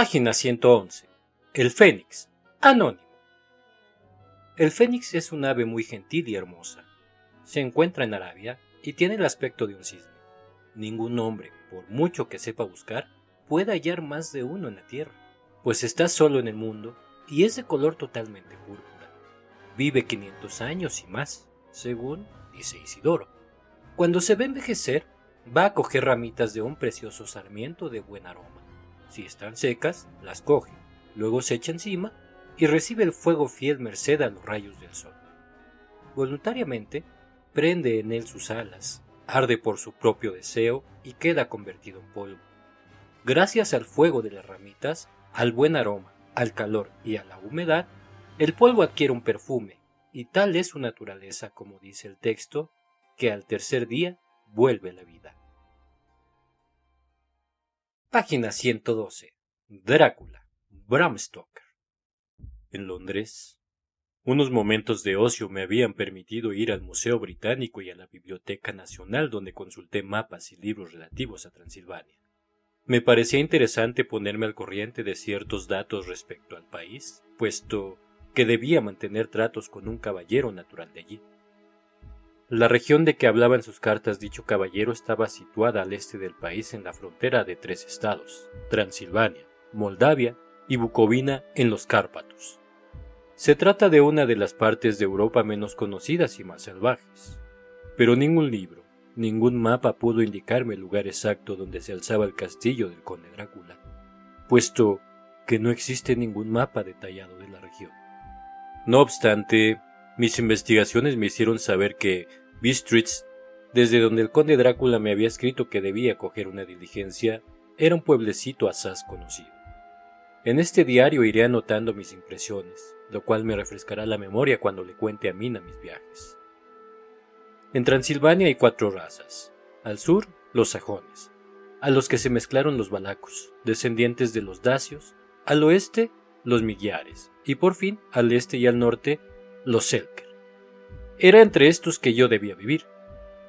Página 111. El Fénix. Anónimo. El fénix es un ave muy gentil y hermosa. Se encuentra en Arabia y tiene el aspecto de un cisne. Ningún hombre, por mucho que sepa buscar, puede hallar más de uno en la tierra, pues está solo en el mundo y es de color totalmente púrpura. Vive 500 años y más, según dice Isidoro. Cuando se ve envejecer, va a coger ramitas de un precioso sarmiento de buen aroma. Si están secas, las coge, luego se echa encima y recibe el fuego fiel merced a los rayos del sol. Voluntariamente, prende en él sus alas, arde por su propio deseo y queda convertido en polvo. Gracias al fuego de las ramitas, al buen aroma, al calor y a la humedad, el polvo adquiere un perfume, y tal es su naturaleza, como dice el texto, que al tercer día vuelve la vida. Página 112. Drácula. Bram Stoker. En Londres, unos momentos de ocio me habían permitido ir al Museo Británico y a la Biblioteca Nacional donde consulté mapas y libros relativos a Transilvania. Me parecía interesante ponerme al corriente de ciertos datos respecto al país, puesto que debía mantener tratos con un caballero natural de allí. La región de que hablaba en sus cartas dicho caballero estaba situada al este del país en la frontera de tres estados, Transilvania, Moldavia y Bucovina en los Cárpatos. Se trata de una de las partes de Europa menos conocidas y más salvajes, pero ningún libro, ningún mapa pudo indicarme el lugar exacto donde se alzaba el castillo del conde Drácula, puesto que no existe ningún mapa detallado de la región. No obstante, mis investigaciones me hicieron saber que Bistritz, desde donde el conde Drácula me había escrito que debía coger una diligencia, era un pueblecito asaz conocido. En este diario iré anotando mis impresiones, lo cual me refrescará la memoria cuando le cuente a Mina mis viajes. En Transilvania hay cuatro razas. Al sur, los sajones, a los que se mezclaron los balacos, descendientes de los dacios, al oeste, los migiares, y por fin, al este y al norte, los selker. Era entre estos que yo debía vivir.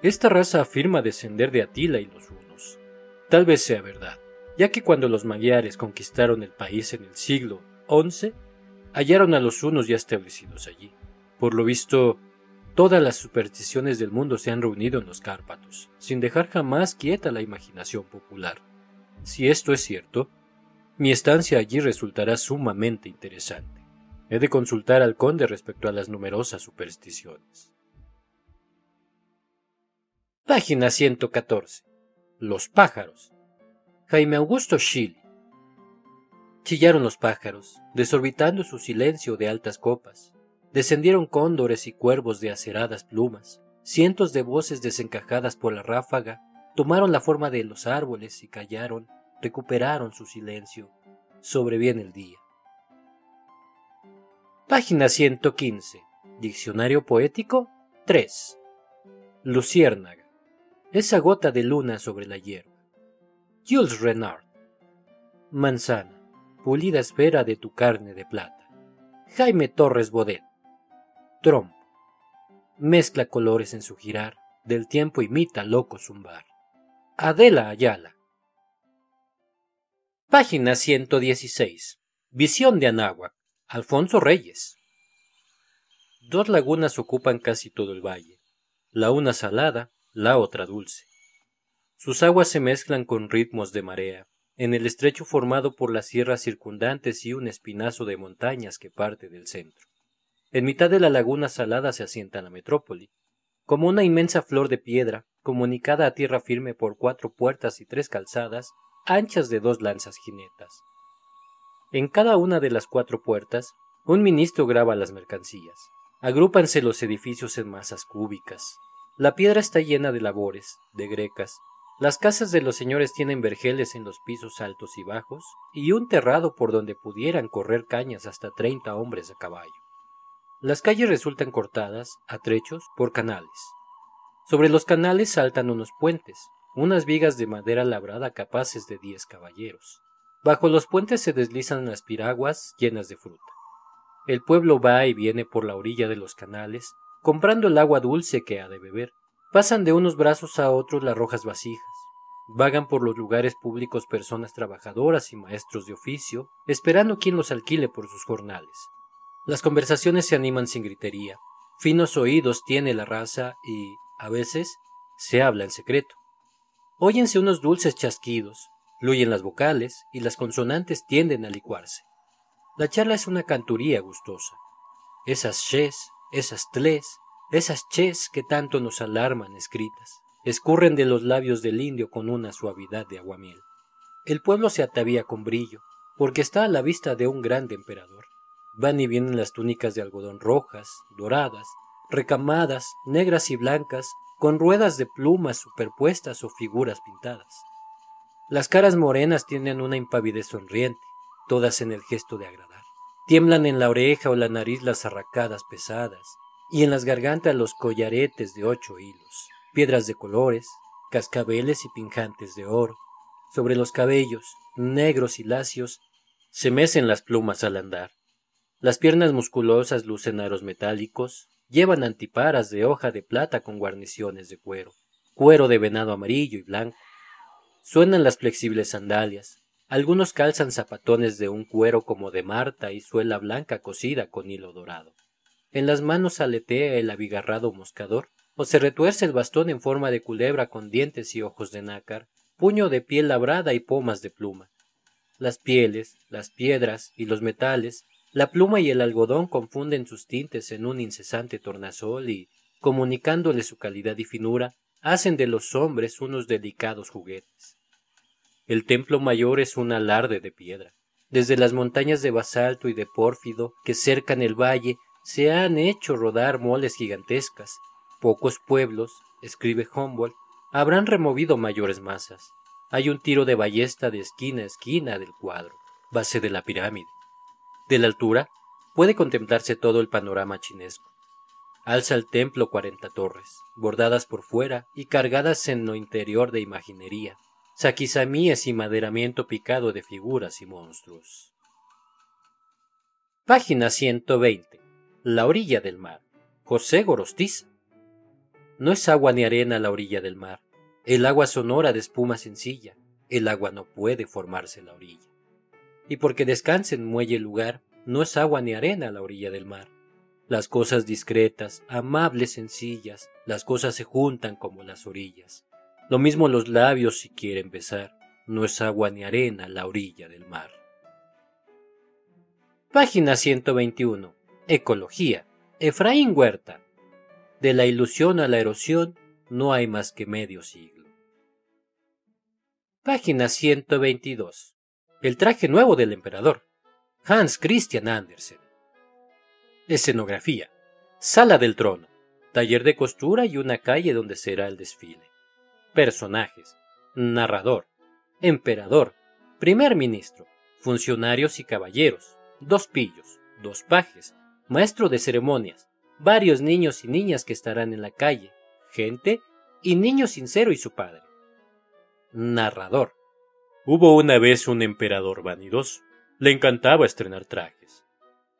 Esta raza afirma descender de Atila y los hunos. Tal vez sea verdad, ya que cuando los magiares conquistaron el país en el siglo XI, hallaron a los hunos ya establecidos allí. Por lo visto, todas las supersticiones del mundo se han reunido en los Cárpatos, sin dejar jamás quieta la imaginación popular. Si esto es cierto, mi estancia allí resultará sumamente interesante. He de consultar al conde respecto a las numerosas supersticiones. Página 114. Los pájaros. Jaime Augusto Schilly. Chillaron los pájaros, desorbitando su silencio de altas copas. Descendieron cóndores y cuervos de aceradas plumas. Cientos de voces desencajadas por la ráfaga tomaron la forma de los árboles y callaron, recuperaron su silencio. Sobreviene el día. Página 115. Diccionario poético 3. Luciérnaga. Esa gota de luna sobre la hierba. Jules Renard. Manzana. Pulida esfera de tu carne de plata. Jaime Torres Bodet. Trompo. Mezcla colores en su girar. Del tiempo imita loco zumbar. Adela Ayala. Página 116. Visión de Anáhuac. Alfonso Reyes. Dos lagunas ocupan casi todo el valle, la una salada, la otra dulce. Sus aguas se mezclan con ritmos de marea, en el estrecho formado por las sierras circundantes y un espinazo de montañas que parte del centro. En mitad de la laguna salada se asienta la metrópoli, como una inmensa flor de piedra, comunicada a tierra firme por cuatro puertas y tres calzadas, anchas de dos lanzas jinetas. En cada una de las cuatro puertas, un ministro graba las mercancías. Agrúpanse los edificios en masas cúbicas. La piedra está llena de labores, de grecas. Las casas de los señores tienen vergeles en los pisos altos y bajos, y un terrado por donde pudieran correr cañas hasta treinta hombres a caballo. Las calles resultan cortadas, a trechos, por canales. Sobre los canales saltan unos puentes, unas vigas de madera labrada capaces de diez caballeros. Bajo los puentes se deslizan las piraguas llenas de fruta. El pueblo va y viene por la orilla de los canales, comprando el agua dulce que ha de beber. Pasan de unos brazos a otros las rojas vasijas. Vagan por los lugares públicos personas trabajadoras y maestros de oficio, esperando quien los alquile por sus jornales. Las conversaciones se animan sin gritería, finos oídos tiene la raza y, a veces, se habla en secreto. Óyense unos dulces chasquidos, fluyen las vocales y las consonantes tienden a licuarse. La charla es una canturía gustosa. Esas shes, esas tles, esas ches que tanto nos alarman escritas, escurren de los labios del indio con una suavidad de aguamiel. El pueblo se atavía con brillo, porque está a la vista de un grande emperador. Van y vienen las túnicas de algodón rojas, doradas, recamadas, negras y blancas, con ruedas de plumas superpuestas o figuras pintadas. Las caras morenas tienen una impavidez sonriente, todas en el gesto de agradar. Tiemblan en la oreja o la nariz las arracadas pesadas, y en las gargantas los collaretes de ocho hilos, piedras de colores, cascabeles y pinjantes de oro. Sobre los cabellos, negros y lacios, se mecen las plumas al andar. Las piernas musculosas lucen aros metálicos, llevan antiparas de hoja de plata con guarniciones de cuero, cuero de venado amarillo y blanco. Suenan las flexibles sandalias, algunos calzan zapatones de un cuero como de marta y suela blanca cosida con hilo dorado. En las manos aletea el abigarrado moscador, o se retuerce el bastón en forma de culebra con dientes y ojos de nácar, puño de piel labrada y pomas de pluma. Las pieles, las piedras y los metales, la pluma y el algodón confunden sus tintes en un incesante tornasol y, comunicándole su calidad y finura, hacen de los hombres unos delicados juguetes. El templo mayor es un alarde de piedra. Desde las montañas de basalto y de pórfido que cercan el valle se han hecho rodar moles gigantescas. Pocos pueblos, escribe Humboldt, habrán removido mayores masas. Hay un tiro de ballesta de esquina a esquina del cuadro, base de la pirámide. De la altura puede contemplarse todo el panorama chinesco. Alza el templo cuarenta torres, bordadas por fuera y cargadas en lo interior de imaginería, saquizamíes y maderamiento picado de figuras y monstruos. Página 120. La orilla del mar. José Gorostiza. No es agua ni arena la orilla del mar. El agua sonora de espuma sencilla. El agua no puede formarse la orilla. Y porque descanse en muelle lugar, no es agua ni arena la orilla del mar. Las cosas discretas, amables, sencillas, las cosas se juntan como las orillas. Lo mismo los labios si quieren besar, no es agua ni arena la orilla del mar. Página 121. Ecología. Efraín Huerta. De la ilusión a la erosión no hay más que medio siglo. Página 122. El traje nuevo del emperador. Hans Christian Andersen. Escenografía. Sala del trono. Taller de costura y una calle donde será el desfile. Personajes. Narrador. Emperador. Primer ministro. Funcionarios y caballeros. Dos pillos. Dos pajes maestro de ceremonias, varios niños y niñas que estarán en la calle, gente y niño sincero y su padre. Narrador. Hubo una vez un emperador vanidoso. Le encantaba estrenar trajes.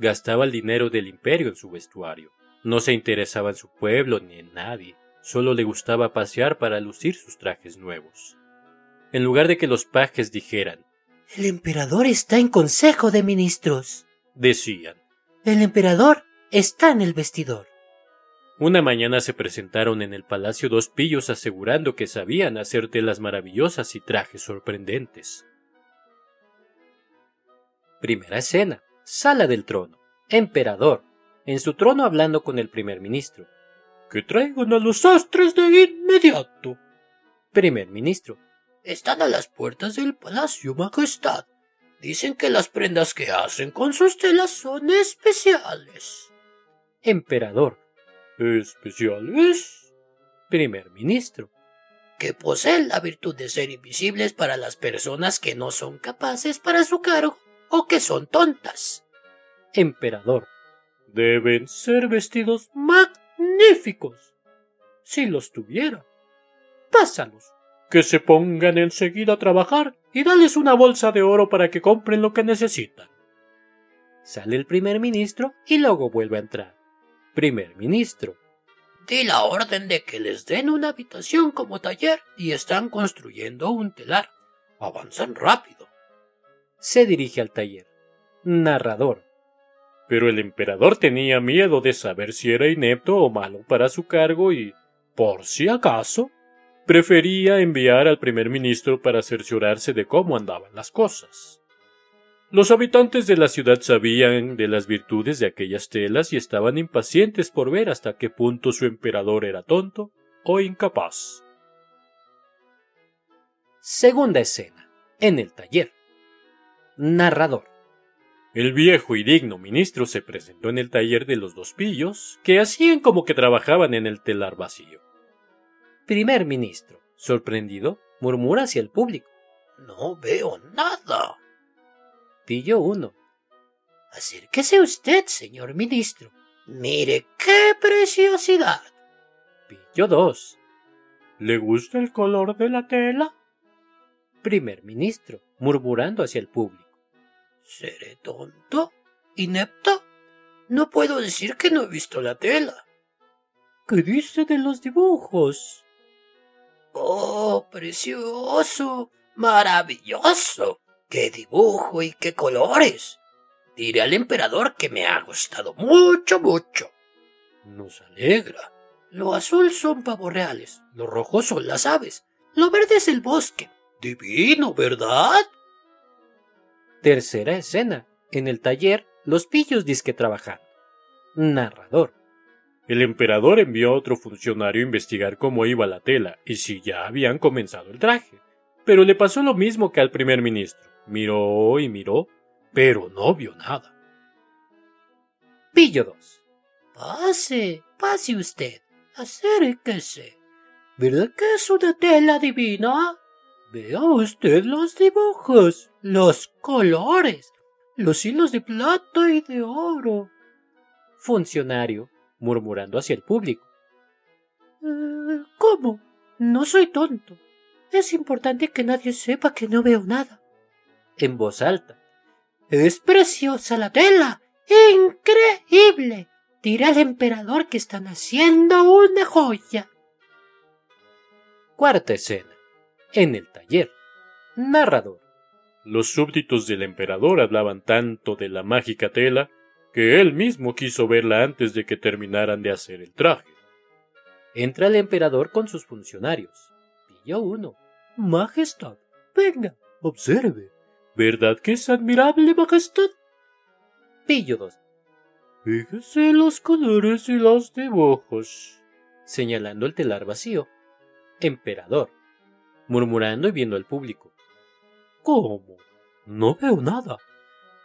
Gastaba el dinero del imperio en su vestuario. No se interesaba en su pueblo ni en nadie. Solo le gustaba pasear para lucir sus trajes nuevos. En lugar de que los pajes dijeran El emperador está en consejo de ministros, decían el emperador está en el vestidor. Una mañana se presentaron en el palacio dos pillos asegurando que sabían hacer telas maravillosas y trajes sorprendentes. Primera escena. Sala del trono. Emperador. En su trono hablando con el primer ministro. Que traigan a los astres de inmediato. Primer ministro. Están a las puertas del palacio, Majestad. Dicen que las prendas que hacen con sus telas son especiales. Emperador. ¿Especiales? Primer ministro. Que poseen la virtud de ser invisibles para las personas que no son capaces para su cargo o que son tontas. Emperador. Deben ser vestidos magníficos. Si los tuviera, pásalos que se pongan enseguida a trabajar y dales una bolsa de oro para que compren lo que necesitan. Sale el primer ministro y luego vuelve a entrar. Primer ministro. Di la orden de que les den una habitación como taller y están construyendo un telar. Avanzan rápido. Se dirige al taller. Narrador. Pero el emperador tenía miedo de saber si era inepto o malo para su cargo y, por si acaso, prefería enviar al primer ministro para cerciorarse de cómo andaban las cosas. Los habitantes de la ciudad sabían de las virtudes de aquellas telas y estaban impacientes por ver hasta qué punto su emperador era tonto o incapaz. Segunda escena. En el taller. Narrador. El viejo y digno ministro se presentó en el taller de los dos pillos, que hacían como que trabajaban en el telar vacío. Primer ministro, sorprendido, murmura hacia el público. No veo nada. Pillo 1. Acérquese usted, señor ministro. Mire qué preciosidad. Pillo 2. ¿Le gusta el color de la tela? Primer ministro, murmurando hacia el público. ¿Seré tonto? ¿Inepto? No puedo decir que no he visto la tela. ¿Qué dice de los dibujos? Oh, precioso, maravilloso. ¡Qué dibujo y qué colores! Diré al emperador que me ha gustado mucho, mucho. Nos alegra. Lo azul son pavos reales, lo rojo son las aves, lo verde es el bosque. Divino, ¿verdad? Tercera escena. En el taller, los pillos disque trabajan. Narrador. El emperador envió a otro funcionario a investigar cómo iba la tela y si ya habían comenzado el traje. Pero le pasó lo mismo que al primer ministro. Miró y miró, pero no vio nada. Pillo 2. Pase, pase usted. Acérquese. ¿Verdad que es una tela divina? Vea usted los dibujos, los colores, los hilos de plata y de oro. Funcionario, murmurando hacia el público. Eh, ¿Cómo? No soy tonto. Es importante que nadie sepa que no veo nada en voz alta. Es preciosa la tela. Increíble. Dirá al emperador que están haciendo una joya. Cuarta escena. En el taller. Narrador. Los súbditos del emperador hablaban tanto de la mágica tela que él mismo quiso verla antes de que terminaran de hacer el traje. Entra el emperador con sus funcionarios. Pillo uno. Majestad, venga, observe. ¿Verdad que es admirable, Majestad? Pillo 2. Fíjese los colores y los dibujos. Señalando el telar vacío. Emperador. Murmurando y viendo al público. ¿Cómo? No veo nada.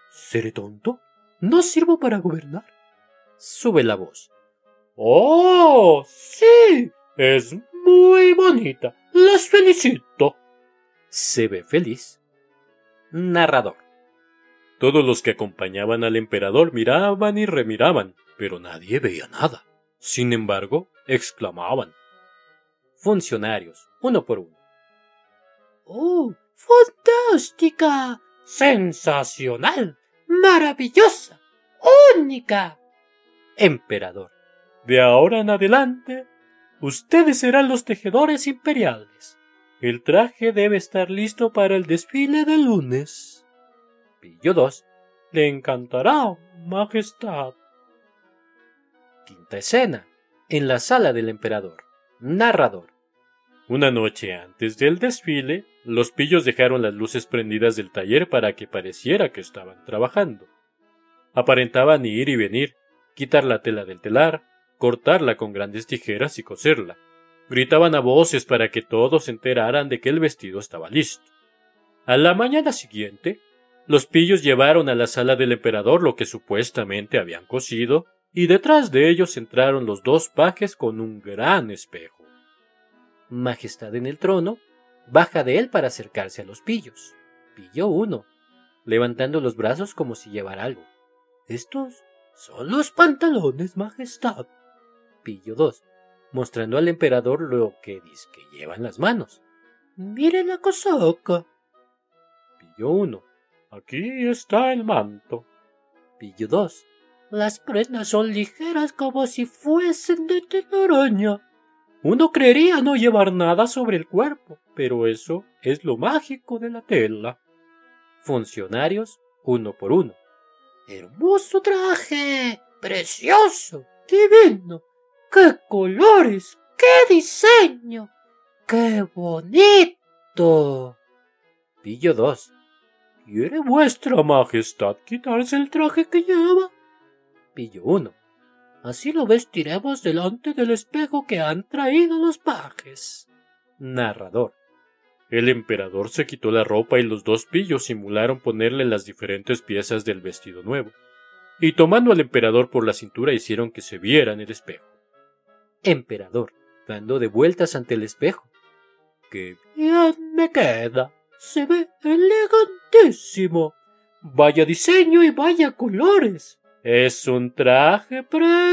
¿Seré tonto? ¿No sirvo para gobernar? Sube la voz. ¡Oh! Sí. Es muy bonita. Las felicito. Se ve feliz. Narrador. Todos los que acompañaban al emperador miraban y remiraban, pero nadie veía nada. Sin embargo, exclamaban. Funcionarios, uno por uno. ¡Oh! ¡Fantástica! ¡Sensacional! ¡Maravillosa! ¡Única! Emperador. De ahora en adelante, ustedes serán los tejedores imperiales. El traje debe estar listo para el desfile de lunes. Pillo 2. Le encantará, Majestad. Quinta escena. En la sala del emperador. Narrador. Una noche antes del desfile, los pillos dejaron las luces prendidas del taller para que pareciera que estaban trabajando. Aparentaban ir y venir, quitar la tela del telar, cortarla con grandes tijeras y coserla. Gritaban a voces para que todos se enteraran de que el vestido estaba listo. A la mañana siguiente, los pillos llevaron a la sala del emperador lo que supuestamente habían cosido, y detrás de ellos entraron los dos pajes con un gran espejo. Majestad en el trono, baja de él para acercarse a los pillos. Pillo uno, levantando los brazos como si llevara algo. Estos son los pantalones, Majestad. Pillo dos, mostrando al emperador lo que dice que lleva en las manos. Mire la cosaca. Pillo uno. Aquí está el manto. Pillo dos. Las prendas son ligeras como si fuesen de telaraña. Uno creería no llevar nada sobre el cuerpo, pero eso es lo mágico de la tela. Funcionarios uno por uno. Hermoso traje, precioso, divino. ¡Qué colores! ¡Qué diseño! ¡Qué bonito! Pillo 2. ¿Quiere vuestra majestad quitarse el traje que lleva? Pillo 1. Así lo vestiremos delante del espejo que han traído los pajes. Narrador. El emperador se quitó la ropa y los dos pillos simularon ponerle las diferentes piezas del vestido nuevo, y tomando al emperador por la cintura hicieron que se viera en el espejo. Emperador, dando de vueltas ante el espejo. ¡Qué bien me queda! Se ve elegantísimo. Vaya diseño y vaya colores. Es un traje precioso.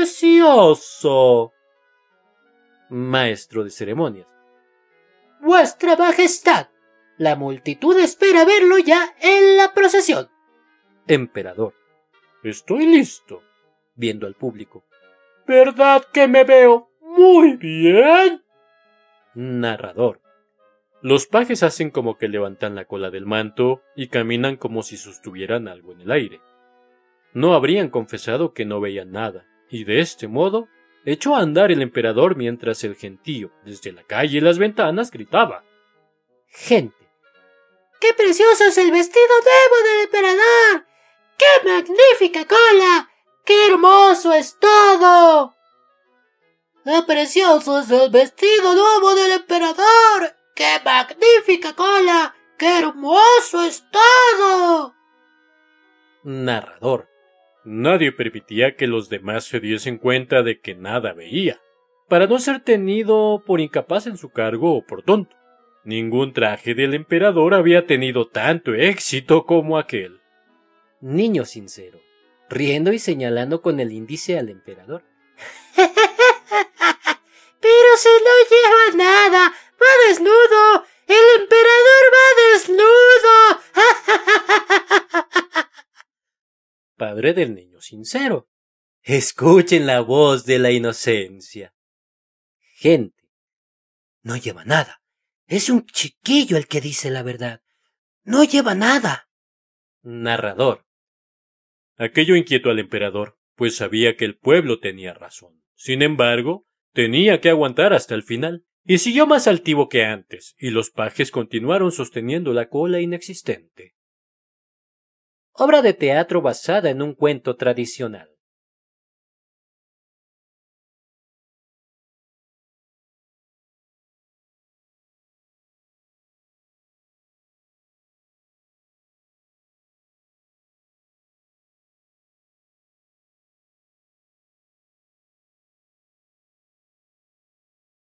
Maestro de ceremonias. Vuestra Majestad, la multitud espera verlo ya en la procesión. Emperador. Estoy listo. Viendo al público. ¿Verdad que me veo muy bien? Narrador. Los pajes hacen como que levantan la cola del manto y caminan como si sostuvieran algo en el aire. No habrían confesado que no veían nada, y de este modo echó a andar el emperador mientras el gentío, desde la calle y las ventanas, gritaba. Gente. ¡Qué precioso es el vestido nuevo del emperador! ¡Qué magnífica cola! ¡Qué hermoso es todo! ¡Qué precioso es el vestido nuevo del emperador! ¡Qué magnífica cola! ¡Qué hermoso es todo! Narrador. Nadie permitía que los demás se diesen cuenta de que nada veía, para no ser tenido por incapaz en su cargo o por tonto. Ningún traje del emperador había tenido tanto éxito como aquel. Niño sincero, riendo y señalando con el índice al emperador. Pero si no lleva nada, va desnudo. El emperador va desnudo. Padre del niño sincero. Escuchen la voz de la inocencia. Gente. No lleva nada. Es un chiquillo el que dice la verdad. No lleva nada. Narrador. Aquello inquietó al emperador, pues sabía que el pueblo tenía razón. Sin embargo, tenía que aguantar hasta el final, y siguió más altivo que antes, y los pajes continuaron sosteniendo la cola inexistente obra de teatro basada en un cuento tradicional.